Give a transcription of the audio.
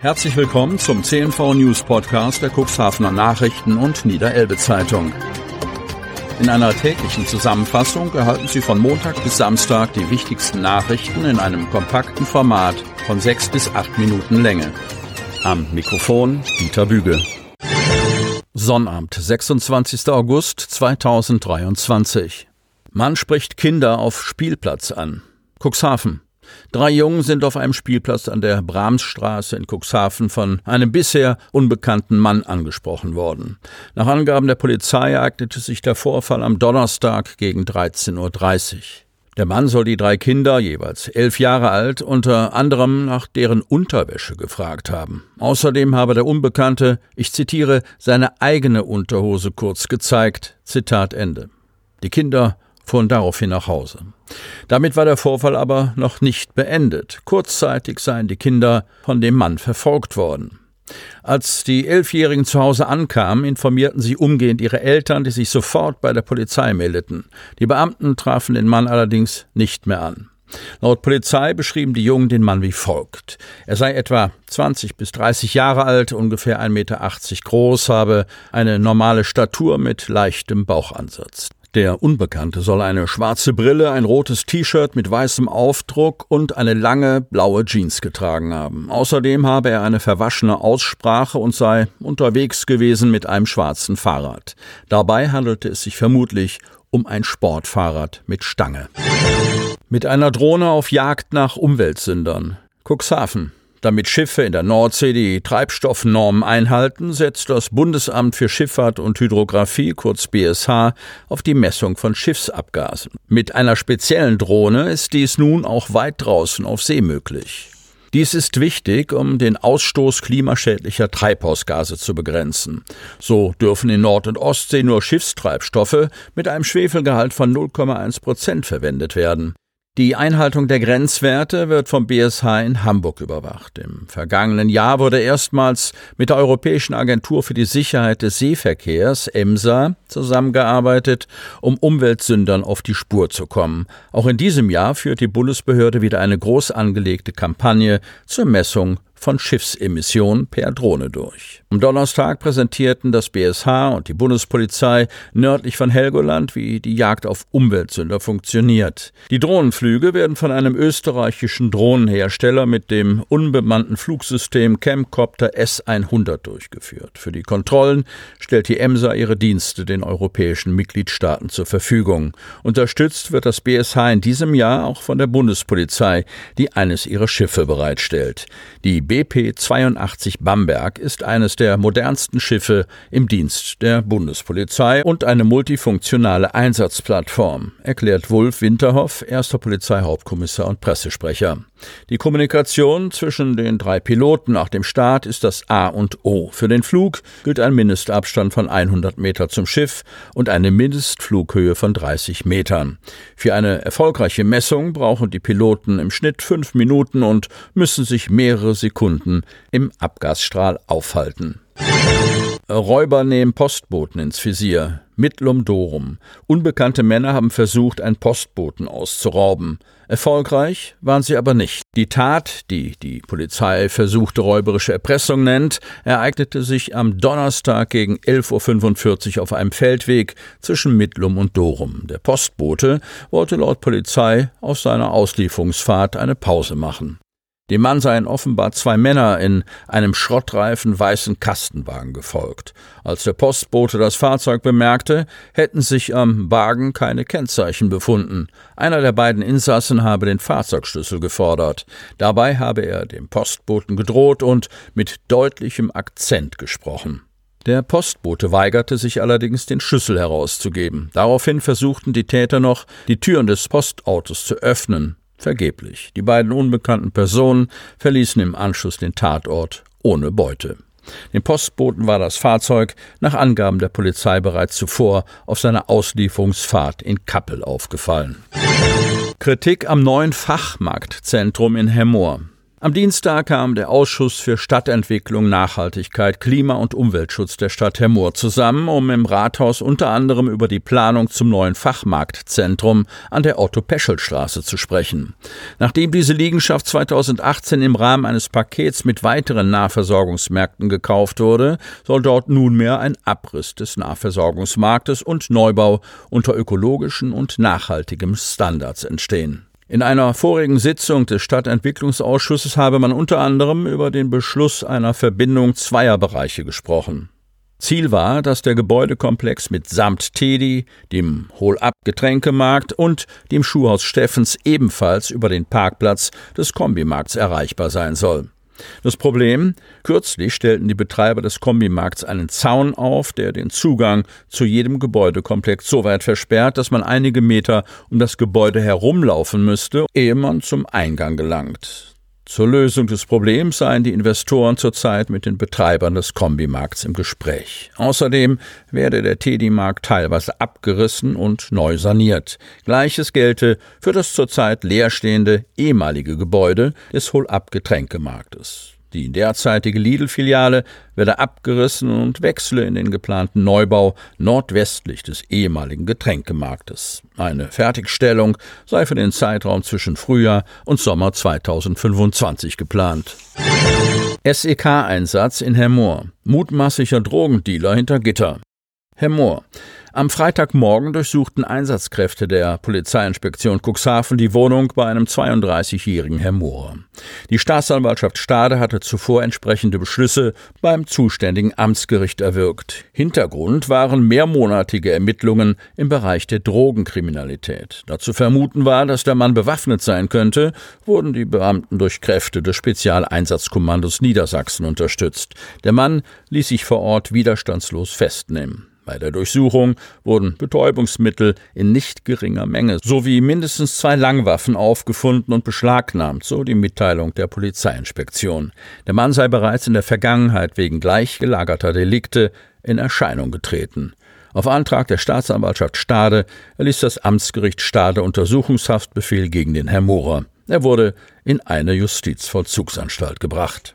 Herzlich willkommen zum CNV News Podcast der Cuxhavener Nachrichten und Niederelbe Zeitung. In einer täglichen Zusammenfassung erhalten Sie von Montag bis Samstag die wichtigsten Nachrichten in einem kompakten Format von sechs bis acht Minuten Länge. Am Mikrofon Dieter Büge. Sonnabend, 26. August 2023. Mann spricht Kinder auf Spielplatz an. Cuxhaven. Drei Jungen sind auf einem Spielplatz an der Brahmsstraße in Cuxhaven von einem bisher unbekannten Mann angesprochen worden. Nach Angaben der Polizei ereignete sich der Vorfall am Donnerstag gegen 13.30 Uhr. Der Mann soll die drei Kinder, jeweils elf Jahre alt, unter anderem nach deren Unterwäsche gefragt haben. Außerdem habe der Unbekannte, ich zitiere, seine eigene Unterhose kurz gezeigt. Zitat Ende. Die Kinder fuhren daraufhin nach Hause. Damit war der Vorfall aber noch nicht beendet. Kurzzeitig seien die Kinder von dem Mann verfolgt worden. Als die Elfjährigen zu Hause ankamen, informierten sie umgehend ihre Eltern, die sich sofort bei der Polizei meldeten. Die Beamten trafen den Mann allerdings nicht mehr an. Laut Polizei beschrieben die Jungen den Mann wie folgt. Er sei etwa 20 bis 30 Jahre alt, ungefähr 1,80 Meter groß, habe eine normale Statur mit leichtem Bauchansatz. Der Unbekannte soll eine schwarze Brille, ein rotes T-Shirt mit weißem Aufdruck und eine lange blaue Jeans getragen haben. Außerdem habe er eine verwaschene Aussprache und sei unterwegs gewesen mit einem schwarzen Fahrrad. Dabei handelte es sich vermutlich um ein Sportfahrrad mit Stange. Mit einer Drohne auf Jagd nach Umweltsündern. Cuxhaven. Damit Schiffe in der Nordsee die Treibstoffnormen einhalten, setzt das Bundesamt für Schifffahrt und Hydrographie, kurz BSH, auf die Messung von Schiffsabgasen. Mit einer speziellen Drohne ist dies nun auch weit draußen auf See möglich. Dies ist wichtig, um den Ausstoß klimaschädlicher Treibhausgase zu begrenzen. So dürfen in Nord- und Ostsee nur Schiffstreibstoffe mit einem Schwefelgehalt von 0,1 Prozent verwendet werden. Die Einhaltung der Grenzwerte wird vom BSH in Hamburg überwacht. Im vergangenen Jahr wurde erstmals mit der Europäischen Agentur für die Sicherheit des Seeverkehrs EMSA zusammengearbeitet, um Umweltsündern auf die Spur zu kommen. Auch in diesem Jahr führt die Bundesbehörde wieder eine groß angelegte Kampagne zur Messung von Schiffsemissionen per Drohne durch. Am Donnerstag präsentierten das BSH und die Bundespolizei nördlich von Helgoland, wie die Jagd auf Umweltsünder funktioniert. Die Drohnenflüge werden von einem österreichischen Drohnenhersteller mit dem unbemannten Flugsystem Camcopter S100 durchgeführt. Für die Kontrollen stellt die EMSA ihre Dienste den europäischen Mitgliedstaaten zur Verfügung. Unterstützt wird das BSH in diesem Jahr auch von der Bundespolizei, die eines ihrer Schiffe bereitstellt. Die BP 82 Bamberg ist eines der modernsten Schiffe im Dienst der Bundespolizei und eine multifunktionale Einsatzplattform, erklärt Wulf Winterhoff, erster Polizeihauptkommissar und Pressesprecher. Die Kommunikation zwischen den drei Piloten nach dem Start ist das A und O. Für den Flug gilt ein Mindestabstand von 100 Meter zum Schiff und eine Mindestflughöhe von 30 Metern. Für eine erfolgreiche Messung brauchen die Piloten im Schnitt fünf Minuten und müssen sich mehrere Sekunden im Abgasstrahl aufhalten. Räuber nehmen Postboten ins Visier. Mittlum Dorum. Unbekannte Männer haben versucht, einen Postboten auszurauben. Erfolgreich waren sie aber nicht. Die Tat, die die Polizei versuchte räuberische Erpressung nennt, ereignete sich am Donnerstag gegen 11.45 Uhr auf einem Feldweg zwischen Mittlum und Dorum. Der Postbote wollte laut Polizei auf seiner Auslieferungsfahrt eine Pause machen. Dem Mann seien offenbar zwei Männer in einem schrottreifen weißen Kastenwagen gefolgt. Als der Postbote das Fahrzeug bemerkte, hätten sich am Wagen keine Kennzeichen befunden. Einer der beiden Insassen habe den Fahrzeugschlüssel gefordert. Dabei habe er dem Postboten gedroht und mit deutlichem Akzent gesprochen. Der Postbote weigerte sich allerdings, den Schlüssel herauszugeben. Daraufhin versuchten die Täter noch, die Türen des Postautos zu öffnen. Vergeblich. Die beiden unbekannten Personen verließen im Anschluss den Tatort ohne Beute. Dem Postboten war das Fahrzeug nach Angaben der Polizei bereits zuvor auf seiner Auslieferungsfahrt in Kappel aufgefallen. Kritik am neuen Fachmarktzentrum in Hemmoor. Am Dienstag kam der Ausschuss für Stadtentwicklung, Nachhaltigkeit, Klima- und Umweltschutz der Stadt Hemmoor zusammen, um im Rathaus unter anderem über die Planung zum neuen Fachmarktzentrum an der Otto-Peschel-Straße zu sprechen. Nachdem diese Liegenschaft 2018 im Rahmen eines Pakets mit weiteren Nahversorgungsmärkten gekauft wurde, soll dort nunmehr ein Abriss des Nahversorgungsmarktes und Neubau unter ökologischen und nachhaltigem Standards entstehen. In einer vorigen Sitzung des Stadtentwicklungsausschusses habe man unter anderem über den Beschluss einer Verbindung zweier Bereiche gesprochen. Ziel war, dass der Gebäudekomplex mit Samt Teddy, dem Hol-Up-Getränkemarkt und dem Schuhhaus Steffens ebenfalls über den Parkplatz des Kombimarkts erreichbar sein soll. Das Problem, kürzlich stellten die Betreiber des Kombimarkts einen Zaun auf, der den Zugang zu jedem Gebäudekomplex so weit versperrt, dass man einige Meter um das Gebäude herumlaufen müsste, ehe man zum Eingang gelangt. Zur Lösung des Problems seien die Investoren zurzeit mit den Betreibern des Kombimarkts im Gespräch. Außerdem werde der Teddy-Markt teilweise abgerissen und neu saniert. Gleiches gelte für das zurzeit leerstehende ehemalige Gebäude des Hol-Up-Getränkemarktes. Die derzeitige Lidl-Filiale werde abgerissen und wechsle in den geplanten Neubau nordwestlich des ehemaligen Getränkemarktes. Eine Fertigstellung sei für den Zeitraum zwischen Frühjahr und Sommer 2025 geplant. SEK-Einsatz in Hermoor. Mutmaßlicher Drogendealer hinter Gitter. Hermoor. Am Freitagmorgen durchsuchten Einsatzkräfte der Polizeiinspektion Cuxhaven die Wohnung bei einem 32-jährigen Herr Mohr. Die Staatsanwaltschaft Stade hatte zuvor entsprechende Beschlüsse beim zuständigen Amtsgericht erwirkt. Hintergrund waren mehrmonatige Ermittlungen im Bereich der Drogenkriminalität. Dazu vermuten war, dass der Mann bewaffnet sein könnte, wurden die Beamten durch Kräfte des Spezialeinsatzkommandos Niedersachsen unterstützt. Der Mann ließ sich vor Ort widerstandslos festnehmen. Bei der Durchsuchung wurden Betäubungsmittel in nicht geringer Menge sowie mindestens zwei Langwaffen aufgefunden und beschlagnahmt, so die Mitteilung der Polizeiinspektion. Der Mann sei bereits in der Vergangenheit wegen gleichgelagerter Delikte in Erscheinung getreten. Auf Antrag der Staatsanwaltschaft Stade erließ das Amtsgericht Stade Untersuchungshaftbefehl gegen den Herr Mohrer. Er wurde in eine Justizvollzugsanstalt gebracht.